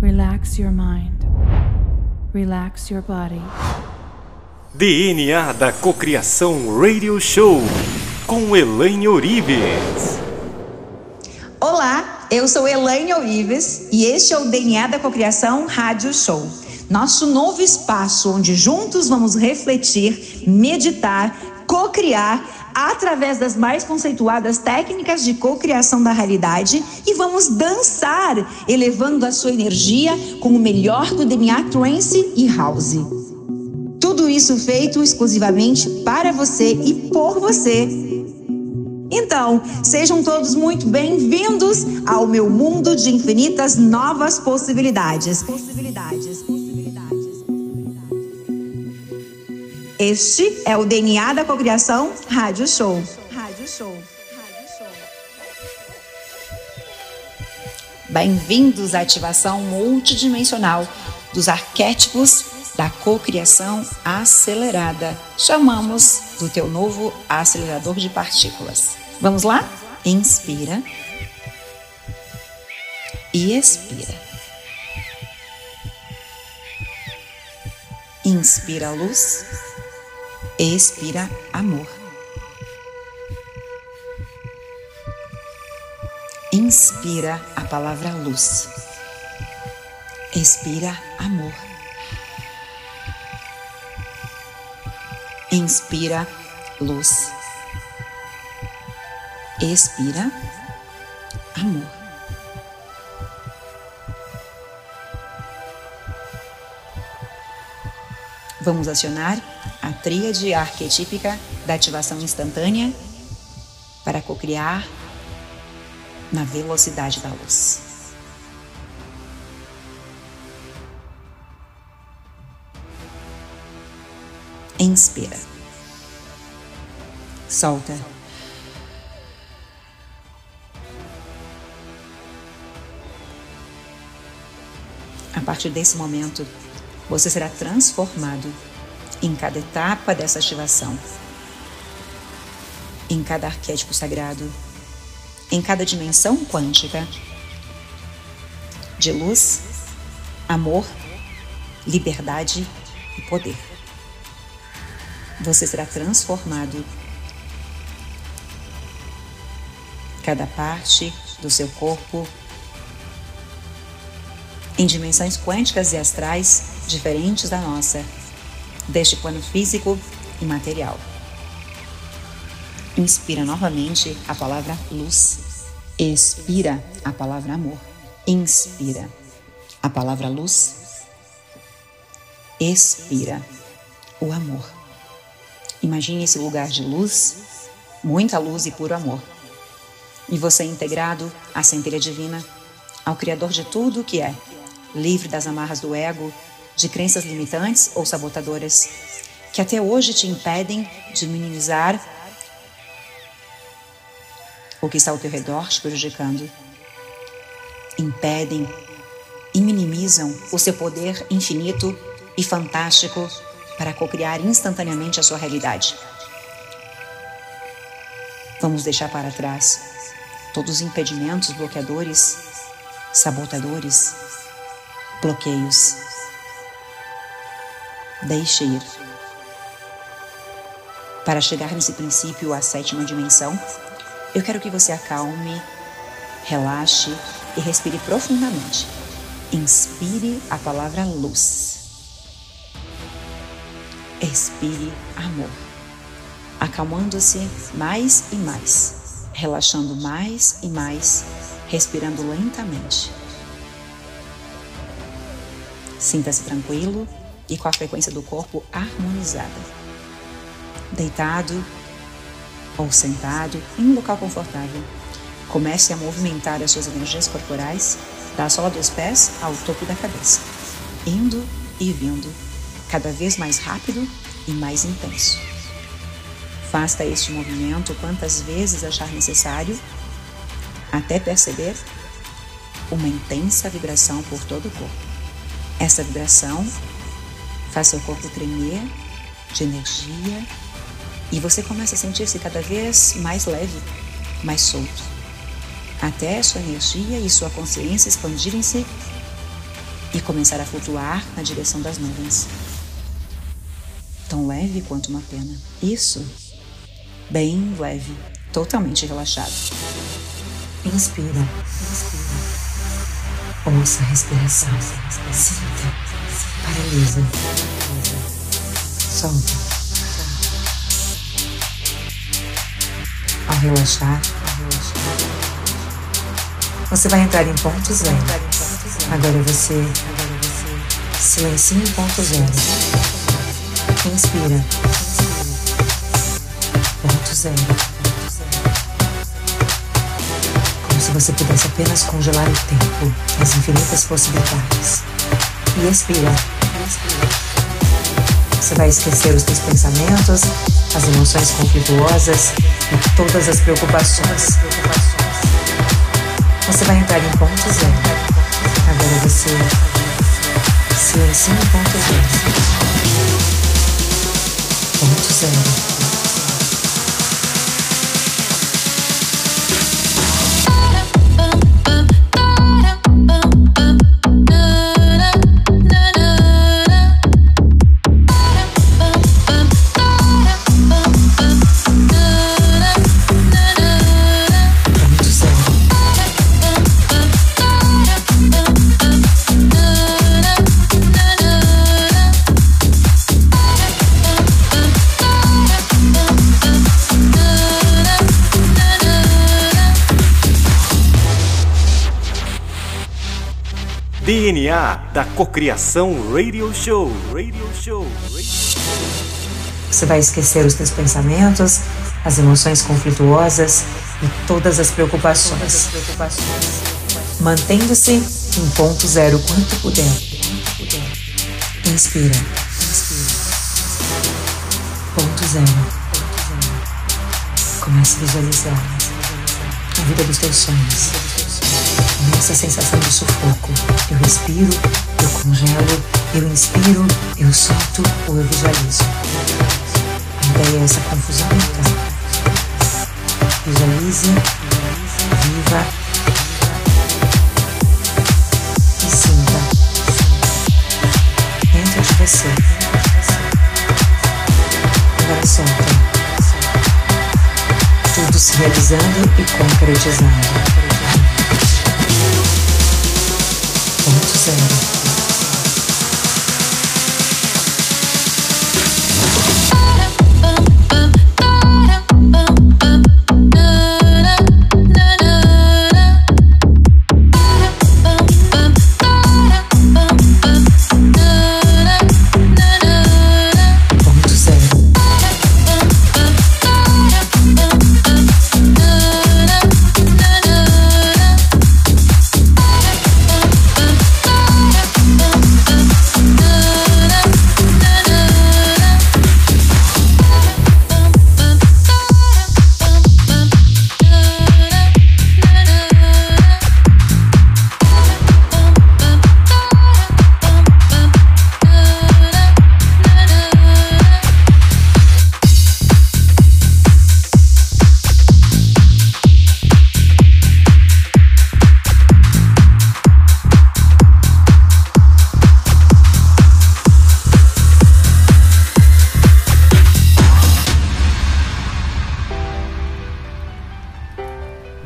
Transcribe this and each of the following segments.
Relax your mind. Relax your body. DNA da Cocriação Radio Show com Elaine Orives. Olá, eu sou Elaine Orives e este é o DNA da Cocriação Rádio Show. Nosso novo espaço onde juntos vamos refletir, meditar, cocriar através das mais conceituadas técnicas de cocriação da realidade e vamos dançar, elevando a sua energia com o melhor do DNA trance e house. Tudo isso feito exclusivamente para você e por você. Então, sejam todos muito bem-vindos ao meu mundo de infinitas novas possibilidades. Possibilidades. Este é o DNA da Cocriação Rádio Show. Rádio Show. Bem-vindos à ativação multidimensional dos arquétipos da cocriação acelerada. Chamamos do teu novo acelerador de partículas. Vamos lá? Inspira e expira. Inspira a luz expira amor. Inspira a palavra luz. Expira amor. Inspira luz. Expira amor. Vamos acionar a tríade arquetípica da ativação instantânea para cocriar na velocidade da luz. Inspira. Solta. A partir desse momento, você será transformado em cada etapa dessa ativação, em cada arquétipo sagrado, em cada dimensão quântica. De luz, amor, liberdade e poder. Você será transformado. Cada parte do seu corpo. Em dimensões quânticas e astrais diferentes da nossa deste plano físico e material. Inspira novamente a palavra luz. Expira a palavra amor. Inspira a palavra luz. Expira o amor. Imagine esse lugar de luz, muita luz e puro amor. E você integrado à centelha divina, ao Criador de tudo o que é, livre das amarras do ego, de crenças limitantes ou sabotadoras que até hoje te impedem de minimizar o que está ao teu redor te prejudicando. Impedem e minimizam o seu poder infinito e fantástico para cocriar instantaneamente a sua realidade. Vamos deixar para trás todos os impedimentos, bloqueadores, sabotadores, bloqueios Deixe ir. Para chegar nesse princípio, a sétima dimensão, eu quero que você acalme, relaxe e respire profundamente. Inspire a palavra luz. Expire amor. Acalmando-se mais e mais, relaxando mais e mais, respirando lentamente. Sinta-se tranquilo e com a frequência do corpo harmonizada. Deitado ou sentado em um local confortável, comece a movimentar as suas energias corporais da sola dos pés ao topo da cabeça, indo e vindo, cada vez mais rápido e mais intenso. Faça este movimento quantas vezes achar necessário, até perceber uma intensa vibração por todo o corpo. Essa vibração faz seu corpo tremer de energia e você começa a sentir-se cada vez mais leve, mais solto, até sua energia e sua consciência expandirem-se e começar a flutuar na direção das nuvens. Tão leve quanto uma pena. Isso. Bem leve, totalmente relaxado. Inspira. Inspira. Ouça a respiração. Sinta. Paralisa. Solta. Ao relaxar, você vai entrar em ponto zero. Agora você silencia em ponto zero. Inspira. Ponto zero. se você pudesse apenas congelar o tempo, as infinitas possibilidades. E expira. Você vai esquecer os seus pensamentos, as emoções conflituosas e todas as preocupações. Você vai entrar em ponto zero. Agora você silencia em ponto zero. Ponto zero. DNA da Cocriação Radio Show. Radio Show. Você vai esquecer os seus pensamentos, as emoções conflituosas e todas as preocupações. Mantendo-se em ponto zero quanto puder. Inspira. Ponto zero. Comece a visualizar a vida dos teus sonhos essa sensação de sufoco. Eu respiro, eu congelo, eu inspiro, eu solto ou eu visualizo. A ideia é essa confusão mental. Visualize, viva e sinta dentro de você. Agora solta. Tudo se realizando e concretizando.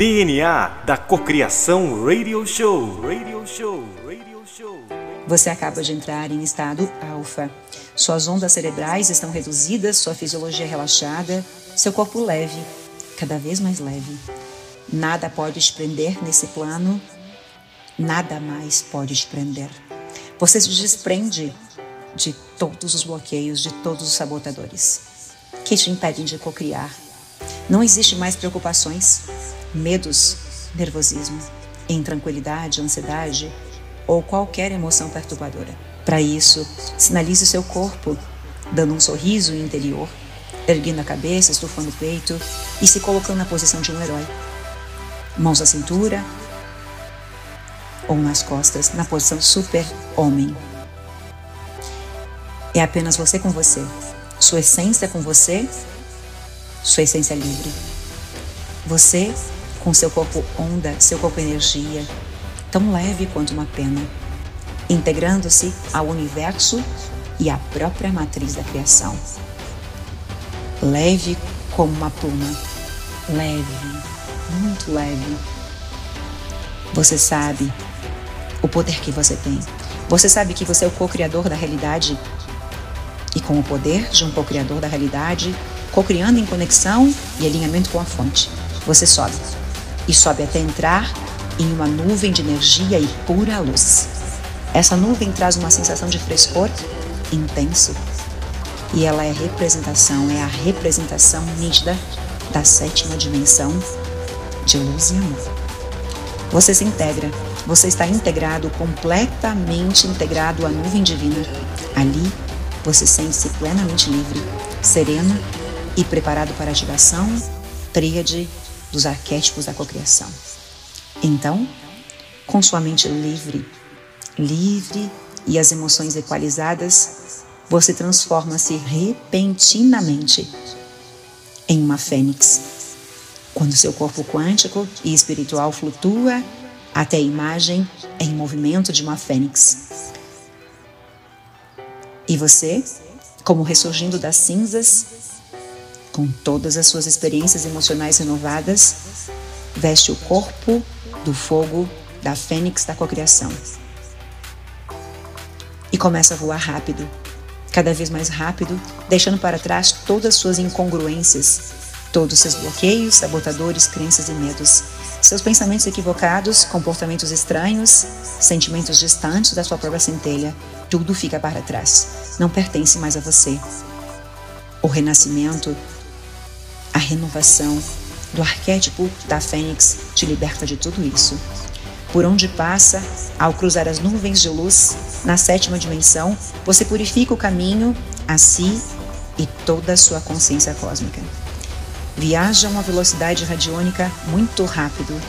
DNA da Cocriação Radio Show. Radio Show. Radio Show. Você acaba de entrar em estado alfa. Suas ondas cerebrais estão reduzidas, sua fisiologia relaxada, seu corpo leve, cada vez mais leve. Nada pode te prender nesse plano, nada mais pode te prender. Você se desprende de todos os bloqueios, de todos os sabotadores que te impedem de cocriar. Não existe mais preocupações, medos, nervosismo, intranquilidade, ansiedade ou qualquer emoção perturbadora. Para isso, sinalize o seu corpo, dando um sorriso interior, erguendo a cabeça, estufando o peito e se colocando na posição de um herói. Mãos à cintura ou nas costas, na posição super-homem. É apenas você com você, sua essência com você, sua essência livre. Você com seu corpo onda, seu corpo energia, tão leve quanto uma pena. integrando-se ao universo e à própria matriz da criação. Leve como uma pluma, leve, muito leve. Você sabe o poder que você tem. Você sabe que você é o co-criador da realidade. E com o poder de um co-criador da realidade, co-criando em conexão e alinhamento com a fonte, você sobe. E sobe até entrar em uma nuvem de energia e pura luz. Essa nuvem traz uma sensação de frescor intenso. E ela é representação, é a representação nítida da sétima dimensão de luz e amor. Você se integra, você está integrado, completamente integrado à nuvem divina. Ali, você sente-se plenamente livre, sereno e preparado para a ativação tríade dos arquétipos da cocriação. Então, com sua mente livre, livre e as emoções equalizadas, você transforma-se repentinamente em uma fênix. Quando seu corpo quântico e espiritual flutua até a imagem em movimento de uma fênix. E você, como ressurgindo das cinzas, com todas as suas experiências emocionais renovadas, veste o corpo do fogo da fênix da cocriação. E começa a voar rápido, cada vez mais rápido, deixando para trás todas as suas incongruências, todos seus bloqueios, sabotadores, crenças e medos, seus pensamentos equivocados, comportamentos estranhos, sentimentos distantes da sua própria centelha, tudo fica para trás. Não pertence mais a você. O renascimento, renovação do arquétipo da fênix te liberta de tudo isso. Por onde passa, ao cruzar as nuvens de luz, na sétima dimensão, você purifica o caminho a si e toda a sua consciência cósmica. Viaja a uma velocidade radiônica muito rápido,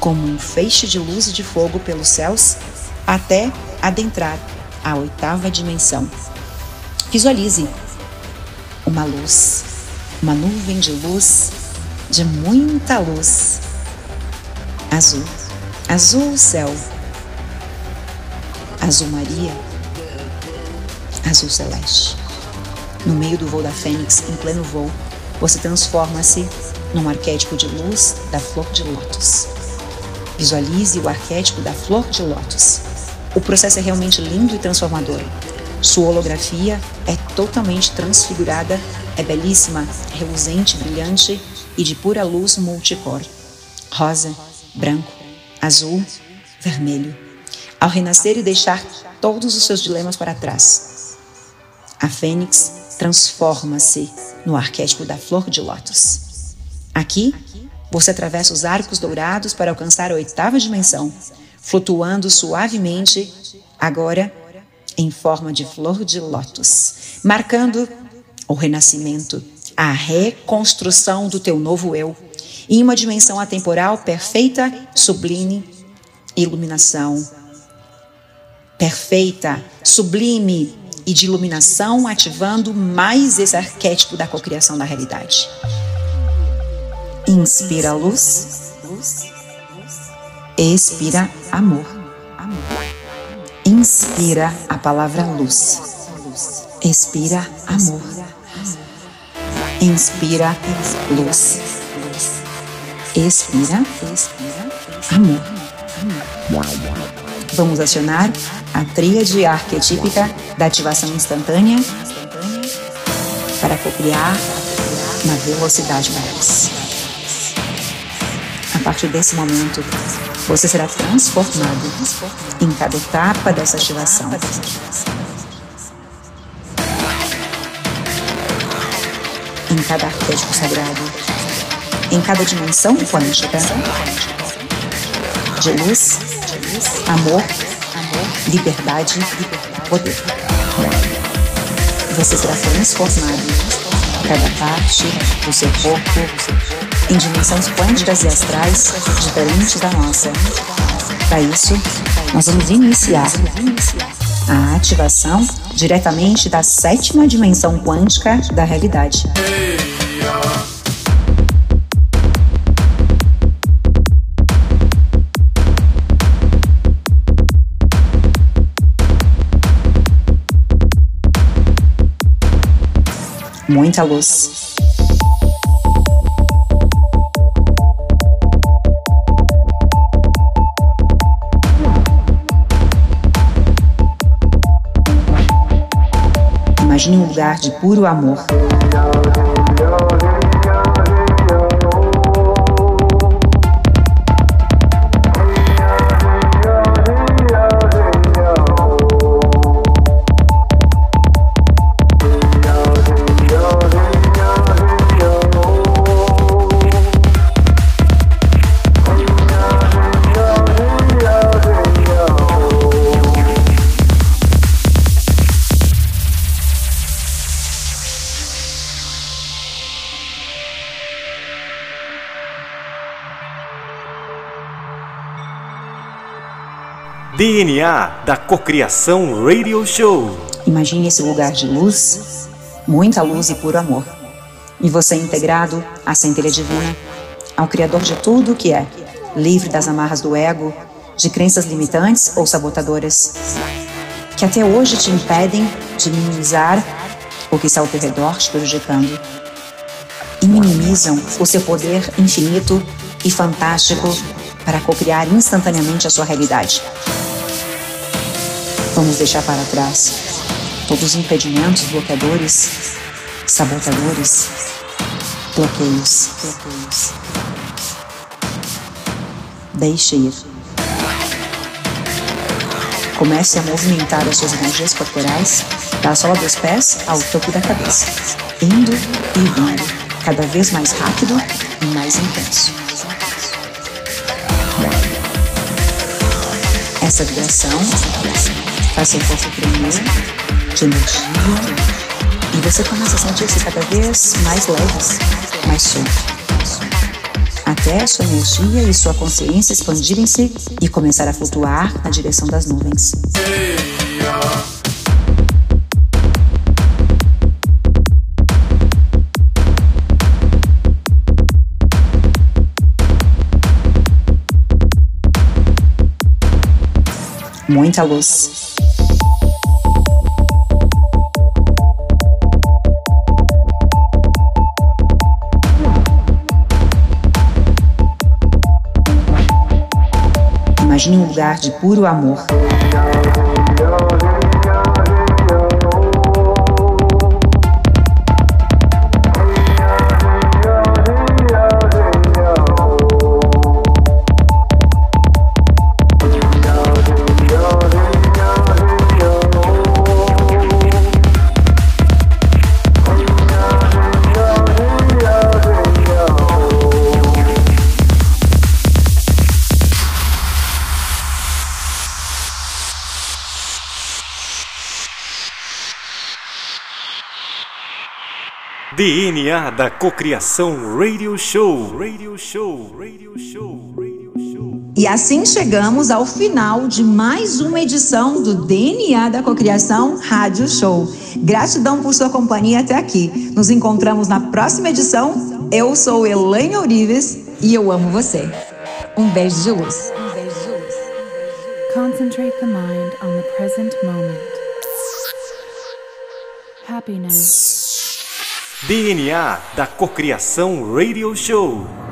como um feixe de luz e de fogo pelos céus, até adentrar a oitava dimensão. Visualize uma luz, uma nuvem de luz, de muita luz, azul, azul o céu, azul Maria, azul celeste. No meio do voo da Fênix, em pleno voo, você transforma-se num arquétipo de luz da flor de lótus. Visualize o arquétipo da flor de lótus. O processo é realmente lindo e transformador. Sua holografia é totalmente transfigurada, é belíssima, reluzente, brilhante e de pura luz multicor: rosa, branco, azul, vermelho. Ao renascer e deixar todos os seus dilemas para trás, a fênix transforma-se no arquétipo da flor de lótus. Aqui, você atravessa os arcos dourados para alcançar a oitava dimensão, flutuando suavemente, agora em forma de flor de lótus, marcando o renascimento, a reconstrução do teu novo eu, em uma dimensão atemporal perfeita, sublime, iluminação. Perfeita, sublime, e de iluminação, ativando mais esse arquétipo da cocriação da realidade. Inspira luz, expira amor. Inspira a palavra luz, expira amor. Inspira luz, expira amor. Vamos acionar a tríade arquetípica da ativação instantânea para cocriar na velocidade da. A partir desse momento, você será transformado em cada etapa dessa ativação. Em cada arquétipo sagrado, em cada dimensão quântica de luz, amor liberdade e poder. Você será transformado cada parte do seu corpo em dimensões quânticas e astrais diferentes da nossa. Para isso, nós vamos iniciar a ativação diretamente da sétima dimensão quântica da realidade. Muita luz. Imagine um lugar de puro amor. DNA da Cocriação Radio Show. Imagine esse lugar de luz, muita luz e puro amor. E você integrado à centelha divina, ao Criador de tudo o que é, livre das amarras do ego, de crenças limitantes ou sabotadoras, que até hoje te impedem de minimizar o que está ao teu redor te prejudicando. E minimizam o seu poder infinito e fantástico para cocriar instantaneamente a sua realidade. Vamos deixar para trás todos os impedimentos, bloqueadores, sabotadores, bloqueios, bloqueios. Deixe ir. Comece a movimentar as suas energias corporais da sola dos pés ao topo da cabeça, indo e vindo, cada vez mais rápido e mais intenso. Essa vibração faz seu corpo tremer de energia e você começa a sentir-se cada vez mais leves, mais solto. Até sua energia e sua consciência expandirem-se e começar a flutuar na direção das nuvens. Muita luz. Imagine um lugar de puro amor. DNA da Cocriação Radio Show. Radio Show. Radio Show. Radio Show. E assim chegamos ao final de mais uma edição do DNA da Cocriação Rádio Show. Gratidão por sua companhia até aqui. Nos encontramos na próxima edição. Eu sou Elaine Orives e eu amo você. Um beijo de luz. Concentrate the mind on the present moment. Happiness. DNA da Cocriação Radio Show.